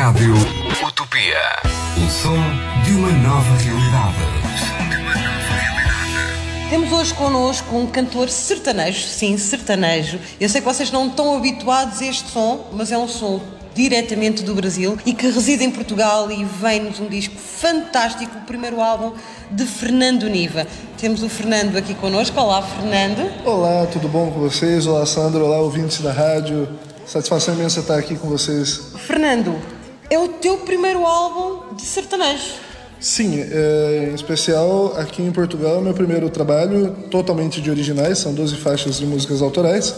Rádio Utopia. O som de uma nova realidade. Temos hoje connosco um cantor sertanejo, sim, sertanejo. Eu sei que vocês não estão habituados a este som, mas é um som diretamente do Brasil e que reside em Portugal e vem-nos um disco fantástico, o primeiro álbum de Fernando Niva. Temos o Fernando aqui connosco. Olá, Fernando. Olá, tudo bom com vocês? Olá, Sandro. Olá, ouvintes da rádio. Satisfação imensa estar aqui com vocês. Fernando, é o teu primeiro álbum de sertanejo. Sim, é, em especial aqui em Portugal, é meu primeiro trabalho totalmente de originais, são 12 faixas de músicas autorais.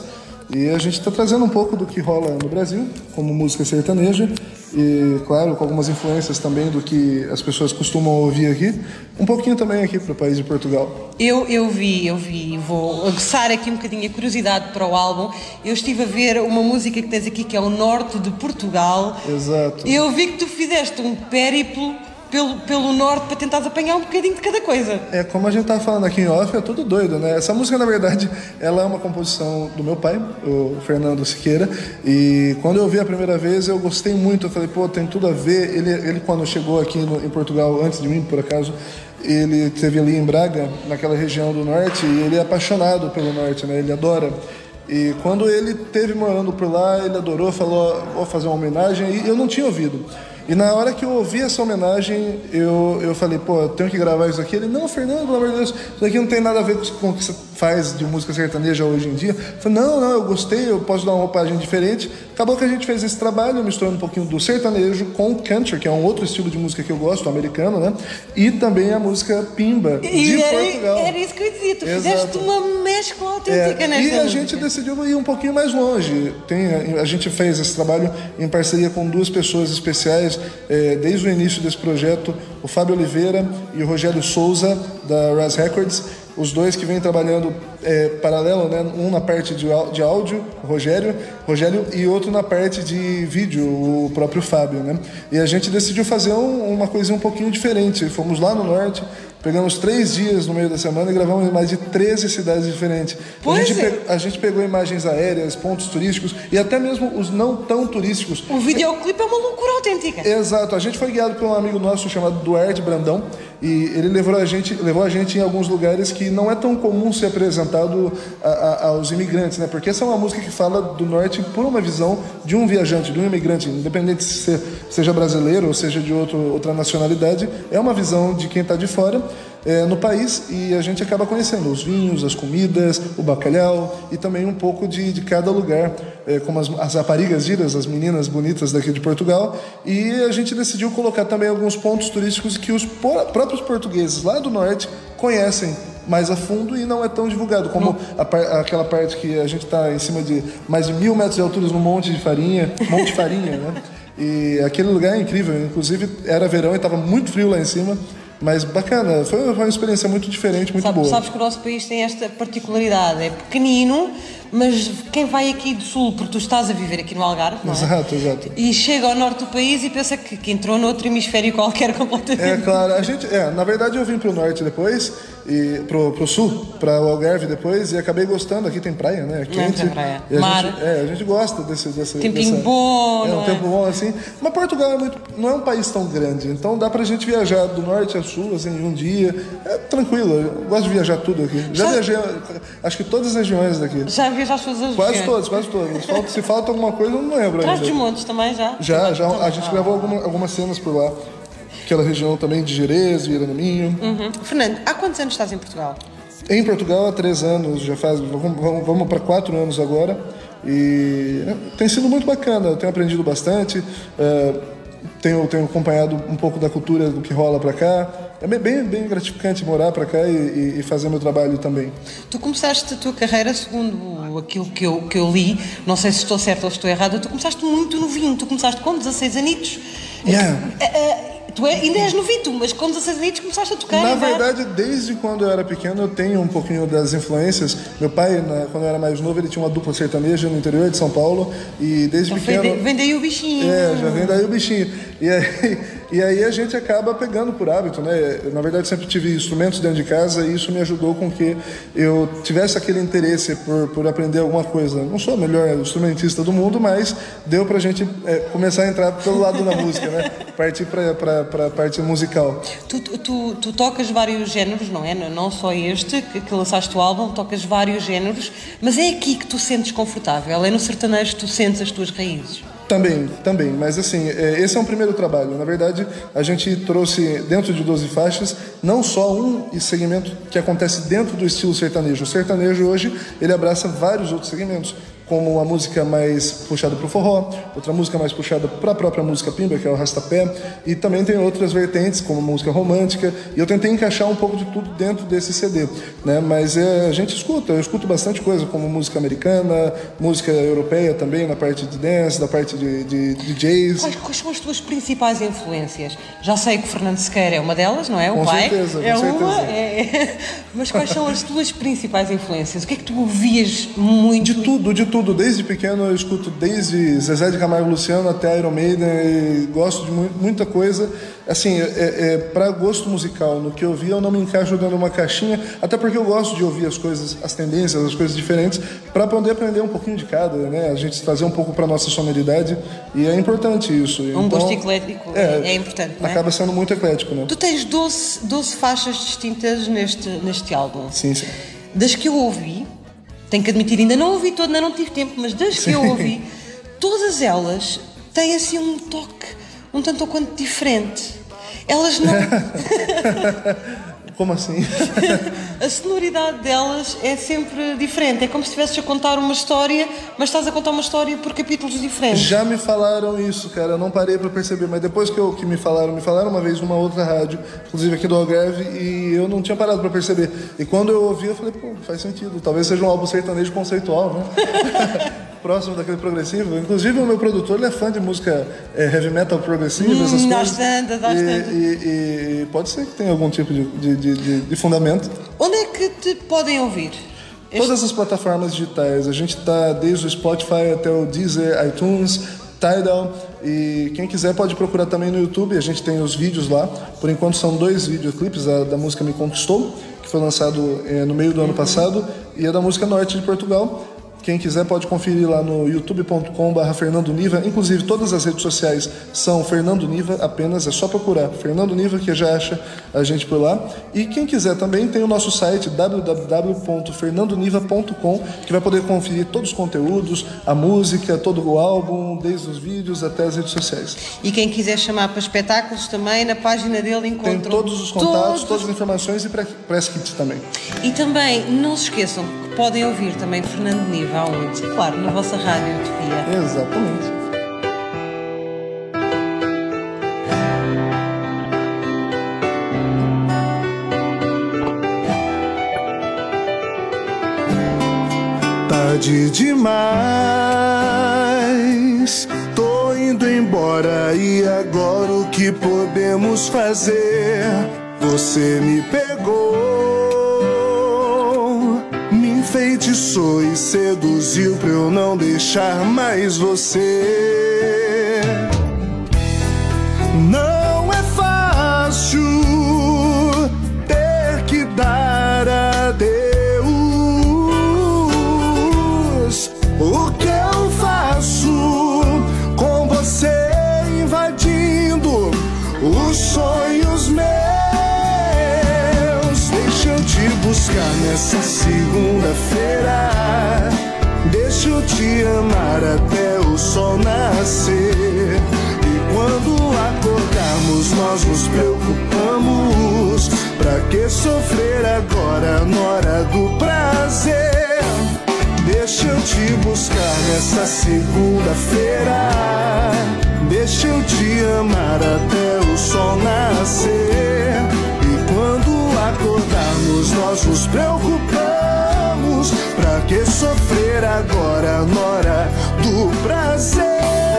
E a gente está trazendo um pouco do que rola no Brasil, como música sertaneja, e claro, com algumas influências também do que as pessoas costumam ouvir aqui, um pouquinho também aqui para o país de Portugal. Eu, eu vi, eu vi, vou aguçar aqui um bocadinho a curiosidade para o álbum. Eu estive a ver uma música que tens aqui que é o Norte de Portugal. Exato. Eu vi que tu fizeste um périplo pelo, pelo norte para tentar apanhar um bocadinho de cada coisa. É, como a gente tá falando aqui em off, é tudo doido, né? Essa música, na verdade, ela é uma composição do meu pai, o Fernando Siqueira, e quando eu vi a primeira vez, eu gostei muito, eu falei, pô, tem tudo a ver. Ele, ele quando chegou aqui no, em Portugal, antes de mim, por acaso, ele teve ali em Braga, naquela região do norte, e ele é apaixonado pelo norte, né? Ele adora. E quando ele teve morando por lá, ele adorou, falou, vou fazer uma homenagem, e eu não tinha ouvido. E na hora que eu ouvi essa homenagem, eu, eu falei, pô, eu tenho que gravar isso aqui. Ele, não, Fernando, pelo amor de Deus, isso aqui não tem nada a ver com o que você faz de música sertaneja hoje em dia. Falei, não, não, eu gostei, eu posso dar uma roupagem diferente. Acabou que a gente fez esse trabalho, misturando um pouquinho do sertanejo com o country, que é um outro estilo de música que eu gosto, americano, né? E também a música pimba, de e era, Portugal. Era isso que eu dizia, tu Exato. fizeste uma mescla autêntica É, nesta e a música. gente decidiu ir um pouquinho mais longe. Tem, a gente fez esse trabalho em parceria com duas pessoas especiais, é, desde o início desse projeto, o Fábio Oliveira e o Rogério Souza, da Raz Records, os dois que vêm trabalhando é, paralelo, né? um na parte de, de áudio, o Rogério, Rogério, e outro na parte de vídeo, o próprio Fábio. Né? E a gente decidiu fazer um- uma coisinha um pouquinho diferente. Fomos lá no norte, pegamos três dias no meio da semana e gravamos em mais de 13 cidades diferentes. Pois a, gente é. pe- a gente pegou imagens aéreas, pontos turísticos e até mesmo os não tão turísticos. O videoclipe é uma loucura autêntica. Exato, a gente foi guiado por um amigo nosso chamado Duarte Brandão e ele levou a gente, levou a gente em alguns lugares que não é tão comum ser apresentado a- a- aos imigrantes, né? Porque essa é uma música que fala do norte por uma visão de um viajante, de um imigrante, independente se se- seja brasileiro ou seja de outro, outra nacionalidade, é uma visão de quem está de fora. É, no país e a gente acaba conhecendo os vinhos, as comidas, o bacalhau e também um pouco de, de cada lugar, é, como as, as raparigas giras, as meninas bonitas daqui de Portugal. E a gente decidiu colocar também alguns pontos turísticos que os por- próprios portugueses lá do norte conhecem mais a fundo e não é tão divulgado, como a aquela parte que a gente está em cima de mais de mil metros de altura num monte de farinha, monte de farinha, né? E aquele lugar é incrível, inclusive era verão e estava muito frio lá em cima, mas bacana, foi uma experiência muito diferente, muito Sabe- boa. sabes que o nosso país tem esta particularidade, é pequenino, mas quem vai aqui do sul, porque tu estás a viver aqui no Algarve, não é? Exato, exato. E chega ao norte do país e pensa que, que entrou noutro hemisfério qualquer completamente. É claro, a gente, é, na verdade eu vim pro norte depois e pro, pro sul, para o Algarve depois e acabei gostando. Aqui tem praia, né? É quente. tem praia. E a Mar. Gente, é, a gente gosta desse, desse Tempinho dessa- bom, é um é? tempo bom assim. Mas Portugal é muito, não é um país tão grande, então dá pra gente viajar do norte a sul assim em um dia. É tranquilo. Eu gosto de viajar tudo aqui. Já Já- viajei, acho que todas as regiões daqui. Já viajaste todas as Quase todas, quase todas. Falta- se falta alguma coisa, eu não lembro Traz dos montes também já? Já, já. A gente gravou alguma- algumas cenas por lá. Aquela região também de Jerez, Vieira do Minho. Uhum. Fernando, há quantos anos estás em Portugal? Em Portugal há três anos, já faz, vamos, vamos- para quatro anos agora. E é, tem sido muito bacana, eu tenho aprendido bastante, é, tenho, tenho acompanhado um pouco da cultura do que rola para cá. É bem, bem, gratificante morar para cá e, e- fazer meu trabalho também. Tu começaste a tua carreira, segundo aquilo que eu, que eu li, não sei se estou certo ou se estou errada, tu começaste muito novinho, tu começaste com 16 anitos. Yeah. Eh, eh, Tu é, ainda és novito, mas com 16 anos começaste a tocar. Na bar. verdade, desde quando eu era pequeno, eu tenho um pouquinho das influências. Meu pai, quando eu era mais novo, ele tinha uma dupla sertaneja no interior de São Paulo. E desde Então pequeno. vem daí o bichinho. É, já vem daí o bichinho. E aí, e aí a gente acaba pegando por hábito, né? Eu, Na verdade, sempre tive instrumentos dentro de casa e isso me ajudou com que eu tivesse aquele interesse por, por aprender alguma coisa. Não sou o melhor instrumentista do mundo, mas deu pra gente é, começar a entrar pelo lado da música, né? Partir pra, pra, pra parte musical. Tu, tu- tu, tocas vários géneros, não é? Não, não só este, que, que lançaste o álbum, tocas vários géneros, mas é aqui que tu sentes confortável, é no sertanejo que tu sentes as tuas raízes. Também, também. Mas assim, é, esse é um primeiro trabalho. Na verdade, a gente trouxe dentro de 12 faixas não só um segmento que acontece dentro do estilo sertanejo. O sertanejo hoje ele abraça vários outros segmentos, como uma música mais puxada para o forró, outra música mais puxada para a própria música pimba, que é o rastapé, e também tem outras vertentes, como música romântica. E eu tentei encaixar um pouco de tudo dentro desse CD, né? Mas é, a gente escuta, eu escuto bastante coisa, como música americana, música europeia também, na parte de dance, da parte de, de, de jazz. Quais, quais são as tuas principais influências? Já sei que o Fernando Sequeira é uma delas, não é? O Com pai. certeza, com é certeza. uma. é- Mas quais são as tuas principais influências? O que é que tu ouvias muito? De tudo, de tudo. Desde pequeno eu escuto desde Zezé de Camargo Luciano até Iron Maiden e gosto de mu- muita coisa. Assim, é, é, para gosto musical, no que eu vi, eu não me encaixo dentro de uma caixinha, até porque eu gosto de ouvir as coisas, as tendências, as coisas diferentes, para poder aprender um pouquinho de cada, né? A gente trazer um pouco para nossa sonoridade e é importante isso. Um gosto eclético é- é importante, não é? Acaba sendo muito eclético, né? Tu tens 12, 12 faixas distintas neste, neste álbum. Sim, sim. Das que eu ouvi, tenho que admitir, ainda não ouvi toda, ainda não tive tempo, mas das que eu ouvi, todas elas têm assim um toque um tanto ou quanto diferente. Elas não. Como assim? a sonoridade delas é sempre diferente. É como se estivesses a contar uma história, mas estás a contar uma história por capítulos diferentes. Já me falaram isso, cara. Eu não parei pra perceber, mas depois que, eu, que me falaram, me falaram uma vez numa outra rádio, inclusive aqui do Algarve, e eu não tinha parado pra perceber. E quando eu ouvi, eu falei, pô, faz sentido. Talvez seja um álbum sertanejo conceitual, né? Próximo daquele progressivo. Inclusive, o meu produtor ele é fã de música é, heavy metal progressiva, essas Hum, coisas. bastante. E, e- e pode ser que tenha algum tipo de, de, de- de- fundamento. Onde é que te podem ouvir? Este- Todas as plataformas digitais. A gente está desde o Spotify até o Deezer, iTunes, Tidal. E quem quiser pode procurar também no YouTube. A gente tem os vídeos lá. Por enquanto são dois videoclipes. A da música Me Conquistou, que foi lançado eh, no meio do ano passado, e a da música Norte de Portugal. Quem quiser pode conferir lá no youtube.com.br Fernando Niva. Inclusive, todas as redes sociais são Fernando Niva apenas. É só procurar Fernando Niva que já acha a gente por lá. E quem quiser também tem o nosso site www.fernandoniva.com que vai poder conferir todos os conteúdos, a música, todo o álbum, desde os vídeos até as redes sociais. E quem quiser chamar para espetáculos também, na página dele encontram Tem todos os contatos, todos- todas as informações e press kits também. E também, não se esqueçam que podem ouvir também Fernando Niva aonde? Claro, na vossa rádio Utopia. Exatamente. Tarde demais, tô indo embora e agora o que podemos fazer? Você me pegou, enfeitiçou e seduziu pra eu não deixar mais você. Não nessa segunda-feira. Deixa eu te amar até o sol nascer. E quando acordarmos, nós nos preocupamos. Pra que sofrer agora na hora do prazer? Deixa eu te buscar nessa segunda-feira. Deixa eu te amar até o sol nascer. Acordarmos, nós nos preocupamos. Pra que sofrer agora na hora do prazer?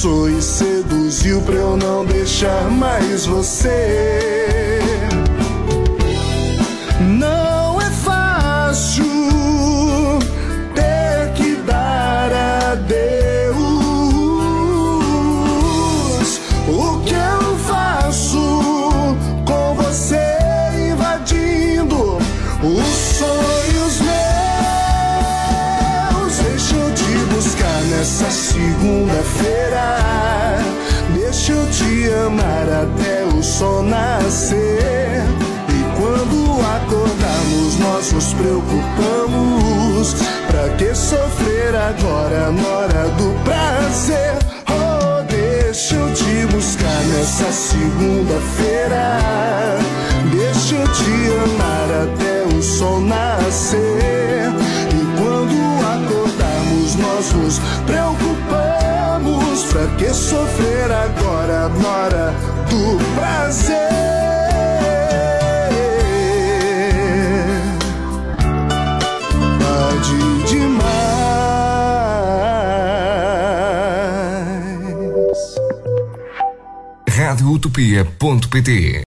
Enfeitiçou e seduziu pra eu não deixar mais você. Não é fácil ter que dar adeus. O que eu faço com você invadindo os sonhos meus? Deixa eu te buscar nessa segunda-feira. Te amar até o sol nascer. E quando acordarmos, nós nos preocupamos. Pra que sofrer agora na hora do prazer? Oh, deixa eu te buscar nessa segunda-feira. Deixa eu te amar até o sol nascer. E quando acordarmos, nós nos preocupamos. Que sofrer agora na hora do prazer? Radioutopia.pt